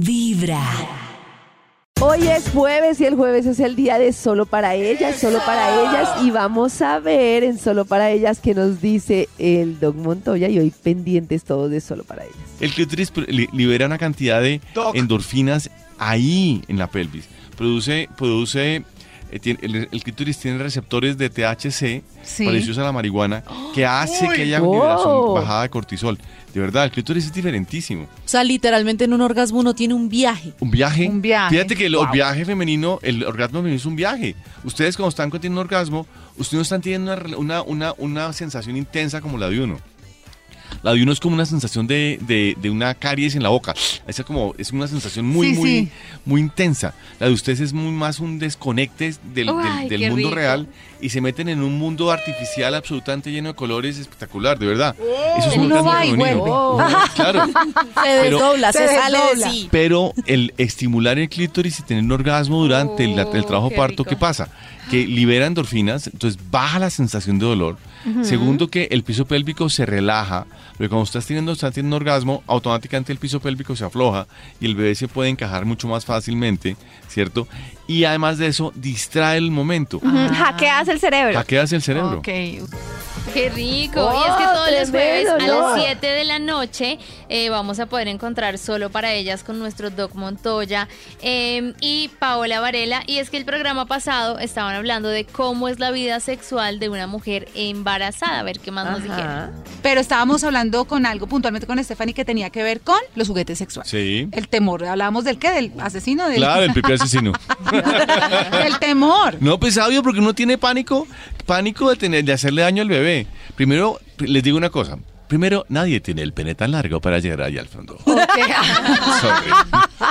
Vibra. Hoy es jueves y el jueves es el día de Solo para ellas, Solo para ellas. Y vamos a ver en Solo para ellas qué nos dice el Doc Montoya y hoy pendientes todos de Solo para ellas. El clítoris libera una cantidad de endorfinas ahí en la pelvis. Produce, produce, tiene- el, el clítoris tiene receptores de THC, Sí. parecidos a la marihuana, que hace que haya Wow. liberación, bajada de cortisol. De verdad, el clítoris es diferentísimo. O sea, literalmente en un orgasmo uno tiene un viaje. Un viaje. Un viaje. Fíjate que el viaje femenino, el orgasmo femenino es un viaje. Ustedes cuando están teniendo un orgasmo, ustedes no están teniendo una, una, una, una sensación intensa como la de uno. La de uno es como una sensación de, de, de una caries en la boca. Es como, es una sensación muy, Sí, muy, sí. muy intensa. La de ustedes es muy más un desconecte del, del- Ay, del qué mundo rico. real y se meten en un mundo artificial absolutamente lleno de colores espectacular, de verdad. Eso es un orgasmo va y vuelve. Claro. Se Pero- desdobla, se, Se sale de sí. Pero el estimular el clítoris y tener un orgasmo durante el, el Oh, trabajo qué parto, rico. ¿qué pasa? Que libera endorfinas, entonces baja la sensación de dolor. Segundo, que el piso pélvico se relaja, porque cuando estás teniendo, estás teniendo un orgasmo, automáticamente el piso pélvico se afloja y el bebé se puede encajar mucho más fácilmente, ¿cierto? Y además de eso, distrae el momento. Ujú, Hackeas el cerebro. Hackeas el cerebro. Ok. Qué rico. Oh, y es que todos los jueves a las 7 de la noche eh, vamos a poder encontrar solo para ellas con nuestro Doc Montoya eh, y Paola Varela. Y es que el programa pasado estaban hablando de cómo es la vida sexual de una mujer embarazada. A ver qué más nos dijeron. Pero estábamos hablando con algo puntualmente con Stephanie que tenía que ver con los juguetes sexuales. Sí. El temor. Hablábamos del qué? Del asesino. Del, Claro, el pipí asesino. el temor. No, pues obvio, porque uno tiene pánico, pánico de tener, de hacerle daño al bebé. Primero, les digo una cosa. Primero, nadie tiene el pene tan largo para llegar allá al fondo. Sorry.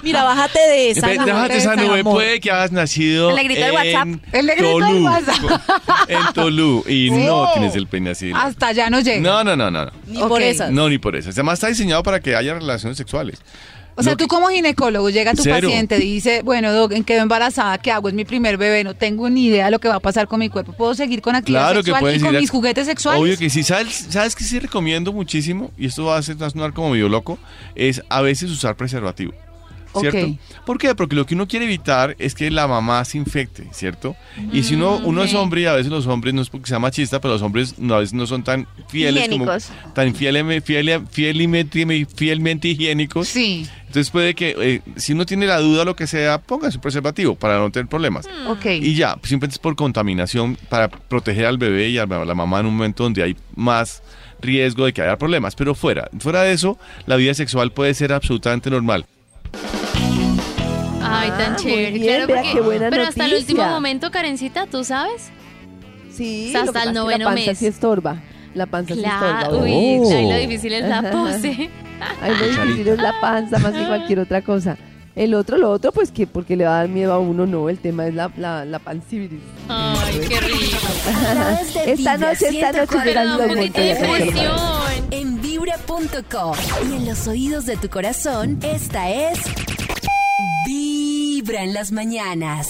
Mira, bájate de esa. Nube, Déjate esa mi nube, amor. puede que hayas nacido El negrito del WhatsApp. El negrito Tolú. WhatsApp. En Tolú. Y no tienes el pene así. Hasta allá no llega. No, no, no, no. no. Ni por esas. No, ni por eso. Además está diseñado para que haya relaciones sexuales. O sea, tú que- como ginecólogo llega tu Cero. paciente y dice, bueno, doc, ¿en quedo embarazada? ¿Qué hago? Es mi primer bebé, no tengo ni idea de lo que va a pasar con mi cuerpo. ¿Puedo seguir con actividad Claro que sexual puedes y con a- mis juguetes sexuales? Obvio que sí. ¿Sabes, ¿Sabes que sí recomiendo muchísimo? Y esto va a a sonar como medio loco. Es a veces usar preservativo. ¿Cierto? ¿Por qué? Porque lo que uno quiere evitar es que la mamá se infecte, ¿cierto? Y si uno, uno es hombre y a veces los hombres, no es porque sea machista, pero los hombres no, a veces no son tan fieles Higiénicos. como... Tan fieleme- fiele- fielmente, fielmente higiénicos. Sí, Entonces puede que, eh, si uno tiene la duda o lo que sea, ponga su preservativo para no tener problemas. ok. Y ya, simplemente es por contaminación para proteger al bebé y a la mamá en un momento donde hay más riesgo de que haya problemas. Pero fuera, fuera de eso, la vida sexual puede ser absolutamente normal. Ay, tan Ah, chévere. bien, claro, porque- qué buena pero hasta el último momento, Karencita, ¿tú sabes? Sí, O sea, lo hasta que el pasa es que noveno la panza mes. sí estorba. La panza sí Claro. estorba. Uy, Oh. ahí lo difícil es la pose. Ay, lo difícil es la panza más que cualquier otra cosa. El otro, lo otro, pues que porque le va a dar miedo a uno, no. El tema es la, la, la. Ay, qué rico. Esta noche, esta noche 104, llega el Un Doc poquito de Montoya con Solo para ellas. emoción. En vibra.com y en los oídos de tu corazón, esta es Vibra en las mañanas.